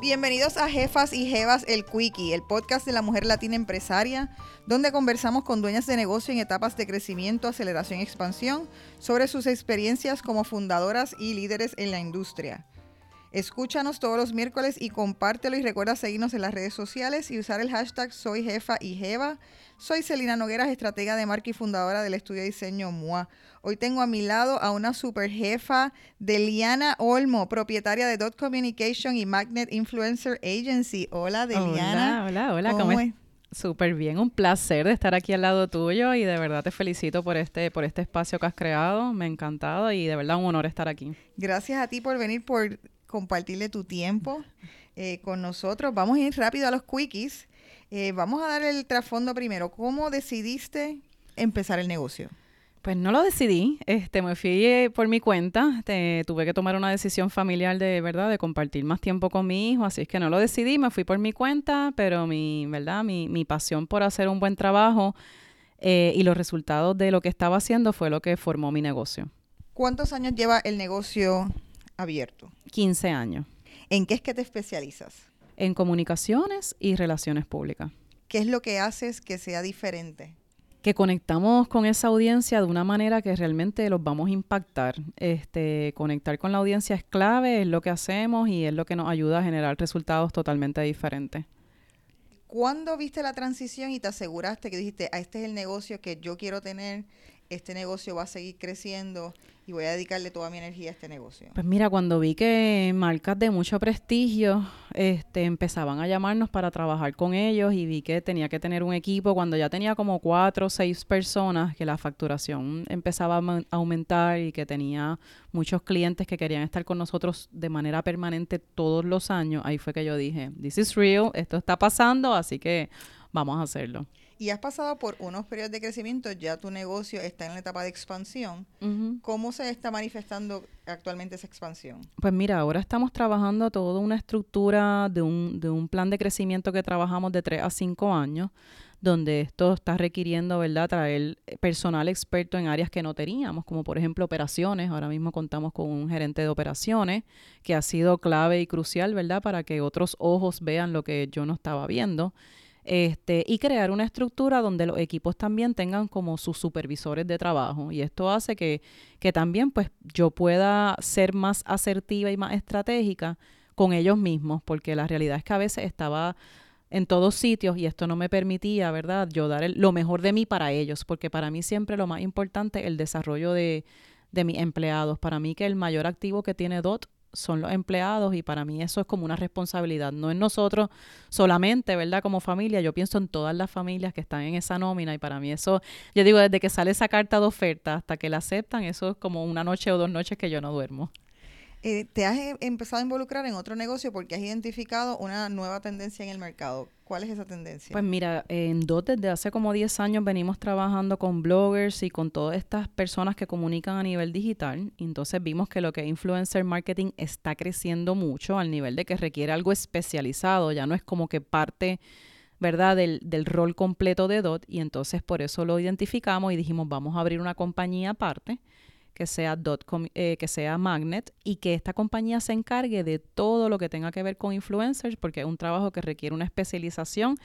Bienvenidos a Jefas y Jevas el Quickie, el podcast de la mujer latina empresaria, donde conversamos con dueñas de negocio en etapas de crecimiento, aceleración y expansión sobre sus experiencias como fundadoras y líderes en la industria. Escúchanos todos los miércoles y compártelo y recuerda seguirnos en las redes sociales y usar el hashtag Soy Jefa y Jeva. Soy Celina Nogueras, estratega de marca y fundadora del estudio de diseño MUA. Hoy tengo a mi lado a una super jefa, Deliana Olmo, propietaria de Dot Communication y Magnet Influencer Agency. Hola, Deliana. Hola, hola, hola. ¿Cómo, ¿Cómo es? Súper bien, un placer de estar aquí al lado tuyo y de verdad te felicito por este, por este espacio que has creado. Me ha encantado y de verdad un honor estar aquí. Gracias a ti por venir, por compartirle tu tiempo eh, con nosotros. Vamos a ir rápido a los quickies. Eh, vamos a dar el trasfondo primero. ¿Cómo decidiste empezar el negocio? Pues no lo decidí, este, me fui eh, por mi cuenta, tuve que tomar una decisión familiar de verdad, de compartir más tiempo con mi hijo, así es que no lo decidí, me fui por mi cuenta, pero mi, verdad, mi, mi pasión por hacer un buen trabajo y los resultados de lo que estaba haciendo fue lo que formó mi negocio. ¿Cuántos años lleva el negocio abierto? 15 años. ¿En qué es que te especializas? En comunicaciones y relaciones públicas. ¿Qué es lo que haces que sea diferente? Que conectamos con esa audiencia de una manera que realmente los vamos a impactar. Este, conectar con la audiencia es clave, es lo que hacemos y es lo que nos ayuda a generar resultados totalmente diferentes. ¿Cuándo viste la transición y te aseguraste que dijiste, a ah, este es el negocio que yo quiero tener, este negocio va a seguir creciendo y voy a dedicarle toda mi energía a este negocio? Pues mira, cuando vi que marcas de mucho prestigio este, empezaban a llamarnos para trabajar con ellos y vi que tenía que tener un equipo, cuando ya tenía como cuatro o seis personas, que la facturación empezaba a aumentar y que tenía muchos clientes que querían estar con nosotros de manera permanente todos los años, ahí fue que yo dije, this is real, esto está pasando, así que vamos a hacerlo y has pasado por unos periodos de crecimiento, ya tu negocio está en la etapa de expansión. ¿Cómo se está manifestando actualmente esa expansión? Pues mira, ahora estamos trabajando toda una estructura de un, de un plan de crecimiento que trabajamos de 3 a 5 años, donde esto está requiriendo, ¿verdad?, traer personal experto en áreas que no teníamos, como por ejemplo operaciones. Ahora mismo contamos con un gerente de operaciones que ha sido clave y crucial, ¿verdad?, para que otros ojos vean lo que yo no estaba viendo este, y crear una estructura donde los equipos también tengan como sus supervisores de trabajo. Y esto hace que, que también pues yo pueda ser más asertiva y más estratégica con ellos mismos, porque la realidad es que a veces estaba en todos sitios y esto no me permitía, ¿verdad? Yo dar lo mejor de mí para ellos, porque para mí siempre lo más importante es el desarrollo de, de mis empleados. Para mí que el mayor activo que tiene DOT son los empleados y para mí eso es como una responsabilidad. No es nosotros solamente, ¿verdad? Como familia, yo pienso en todas las familias que están en esa nómina y para mí eso, yo digo, desde que sale esa carta de oferta hasta que la aceptan, eso es como una noche o dos noches que yo no duermo. Eh, ¿Te has eh, empezado a involucrar en otro negocio porque has identificado una nueva tendencia en el mercado? ¿Cuál es esa tendencia? Pues mira, en DOT desde hace como 10 años venimos trabajando con bloggers y con todas estas personas que comunican a nivel digital. entonces vimos que lo que es influencer marketing está creciendo mucho al nivel de que requiere algo especializado. Ya no es como que parte, ¿verdad?, del, del rol completo de DOT. Y entonces por eso lo identificamos y dijimos, vamos a abrir una compañía aparte que sea, eh, que sea Magnet y que esta compañía se encargue de todo lo que tenga que ver con influencers porque es un trabajo que requiere una especialización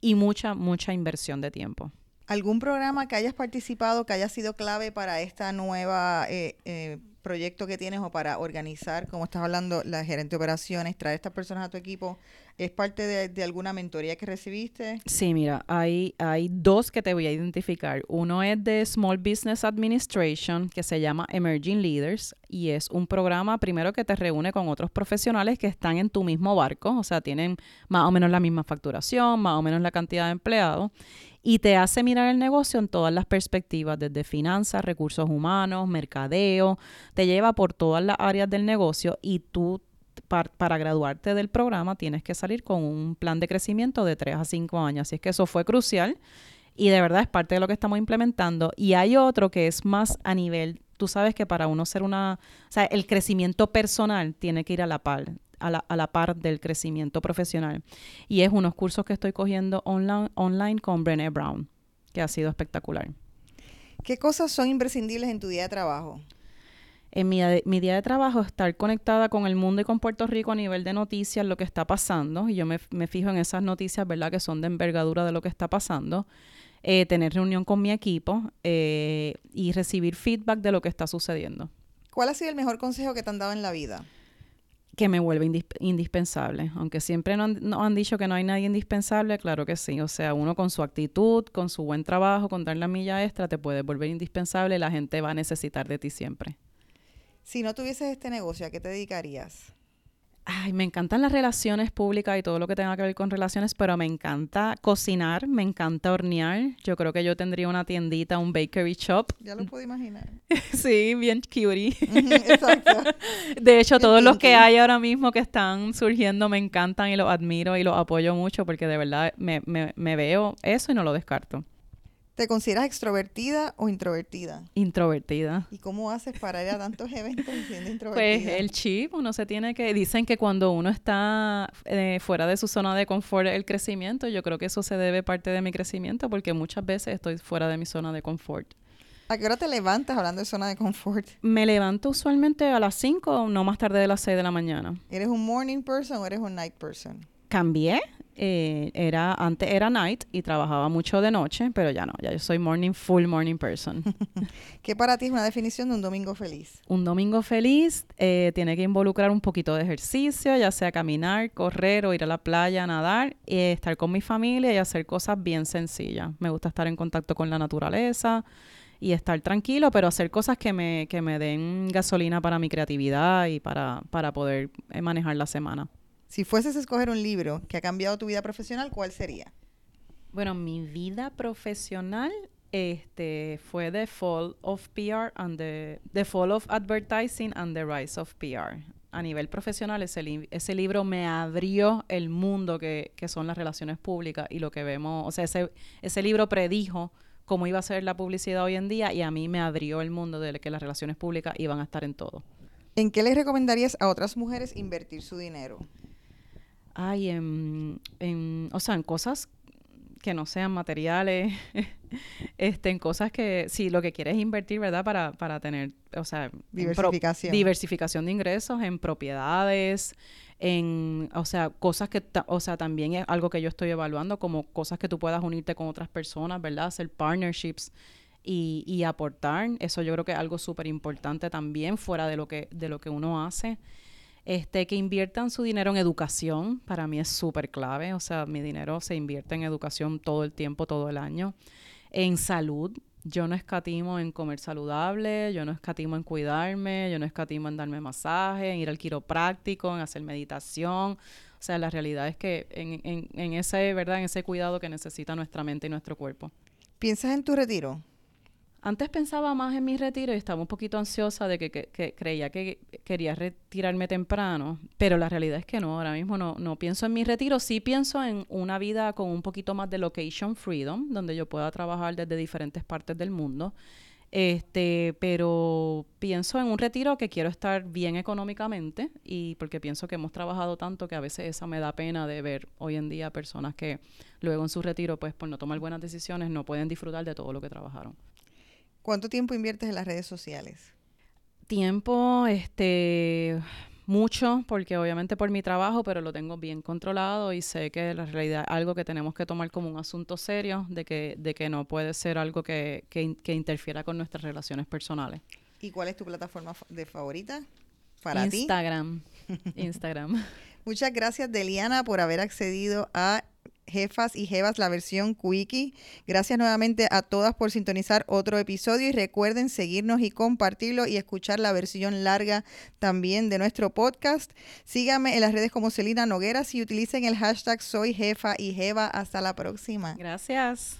y mucha, mucha inversión de tiempo. ¿Algún programa que hayas participado que haya sido clave para esta nueva eh, eh, proyecto que tienes o para organizar, como estás hablando, la gerente de operaciones, traer estas personas a tu equipo, ¿es parte de, alguna mentoría que recibiste? Sí, mira, hay, hay dos que te voy a identificar. Uno es de Small Business Administration, que se llama Emerging Leaders, y es un programa primero que te reúne con otros profesionales que están en tu mismo barco, o sea, tienen más o menos la misma facturación, más o menos la cantidad de empleados y te hace mirar el negocio en todas las perspectivas, desde finanzas, recursos humanos, mercadeo, te lleva por todas las áreas del negocio y tú para, graduarte del programa tienes que salir con un plan de crecimiento de 3 a 5 años. Así es que eso fue crucial y de verdad es parte de lo que estamos implementando. Y hay otro que es más a nivel, tú sabes que para uno ser una, o sea, el crecimiento personal tiene que ir a la par a la, a la par del crecimiento profesional. Y es unos cursos que estoy cogiendo online, online con Brené Brown, que ha sido espectacular. ¿Qué cosas son imprescindibles en tu día de trabajo? en mi, mi, día de trabajo estar conectada con el mundo y con Puerto Rico a nivel de noticias, lo que está pasando, y yo me, me fijo en esas noticias, ¿verdad?, que son de envergadura de lo que está pasando. Eh, tener reunión con mi equipo eh, y recibir feedback de lo que está sucediendo. ¿Cuál ha sido el mejor consejo que te han dado en la vida? Que me vuelve indispensable. Aunque siempre han, han, dicho que no hay nadie indispensable, claro que sí. O sea, uno con su actitud, con su buen trabajo, con dar la milla extra, te puede volver indispensable. La gente va a necesitar de ti siempre. Si no tuvieses este negocio, ¿a qué te dedicarías? Ay, me encantan las relaciones públicas y todo lo que tenga que ver con relaciones, pero me encanta cocinar, me encanta hornear. Yo creo que yo tendría una tiendita, un bakery shop. Ya lo puedo imaginar. sí, bien cutie. Exacto. De hecho, todos los que hay ahora mismo que están surgiendo me encantan y los admiro y los apoyo mucho porque de verdad me, me, me veo eso y no lo descarto. ¿Te consideras extrovertida o introvertida? Introvertida. ¿Y cómo haces para ir a tantos eventos siendo introvertida? Pues el chip, uno se tiene que... Dicen que cuando uno está eh, fuera de su zona de confort, el crecimiento, yo creo que eso se debe parte de mi crecimiento porque muchas veces estoy fuera de mi zona de confort. ¿A qué hora te levantas hablando de zona de confort? Me levanto usualmente a las 5 o no más tarde de las 6 de la mañana. ¿Eres un morning person o eres un night person? Cambié eh, era antes era night y trabajaba mucho de noche, pero ya no, ya yo soy morning full morning person. ¿Qué para ti es una definición de un domingo feliz? Un domingo feliz eh, tiene que involucrar un poquito de ejercicio, ya sea caminar, correr o ir a la playa, nadar, y estar con mi familia y hacer cosas bien sencillas. Me gusta estar en contacto con la naturaleza y estar tranquilo, pero hacer cosas que me, que me den gasolina para mi creatividad y para, para poder eh, manejar la semana. Si fueses a escoger un libro que ha cambiado tu vida profesional, ¿cuál sería? Bueno, mi vida profesional este, fue The Fall of PR and the, the Fall of Advertising and the Rise of PR. A nivel profesional, ese, ese libro me abrió el mundo que, que, son las relaciones públicas y lo que vemos. O sea, ese, ese libro predijo cómo iba a ser la publicidad hoy en día y a mí me abrió el mundo de que las relaciones públicas iban a estar en todo. ¿En qué les recomendarías a otras mujeres invertir su dinero? Ay, en, o sea, en cosas que no sean materiales, este, en cosas que, si lo que quieres invertir, ¿verdad? Para, para tener, o sea, diversificación. diversificación de ingresos, en propiedades, en, o sea, cosas que, o sea, también es algo que yo estoy evaluando, como cosas que tú puedas unirte con otras personas, ¿verdad? Hacer partnerships y, y aportar. Eso yo creo que es algo súper importante también, fuera de lo que, de lo que uno hace. Este, que inviertan su dinero en educación, para mí es súper clave. O sea, mi dinero se invierte en educación todo el tiempo, todo el año. En salud, yo no escatimo en comer saludable, yo no escatimo en cuidarme, yo no escatimo en darme masaje, en ir al quiropráctico, en hacer meditación. O sea, la realidad es que en, en, en ese, ¿verdad? En ese cuidado que necesita nuestra mente y nuestro cuerpo. ¿Piensas en tu retiro? Antes pensaba más en mi retiro y estaba un poquito ansiosa de que, creía que quería retirarme temprano, pero la realidad es que no, ahora mismo no, pienso en mi retiro, sí pienso en una vida con un poquito más de location freedom, donde yo pueda trabajar desde diferentes partes del mundo. Este, pero pienso en un retiro que quiero estar bien económicamente y porque pienso que hemos trabajado tanto que a veces esa me da pena de ver hoy en día personas que luego en su retiro, pues por no tomar buenas decisiones, no pueden disfrutar de todo lo que trabajaron. ¿Cuánto tiempo inviertes en las redes sociales? Tiempo, este, mucho, porque obviamente por mi trabajo, pero lo tengo bien controlado y sé que la realidad es algo que tenemos que tomar como un asunto serio, de que, de que no puede ser algo que, que, interfiera con nuestras relaciones personales. ¿Y cuál es tu plataforma de favorita para Instagram. Instagram. Muchas gracias, Deliana, por haber accedido a jefas y jevas, la versión quickie. Gracias nuevamente a todas por sintonizar otro episodio y recuerden seguirnos y compartirlo y escuchar la versión larga también de nuestro podcast. Síganme en las redes como Celina Nogueras y utilicen el hashtag soy jefa y jeva. Hasta la próxima. Gracias.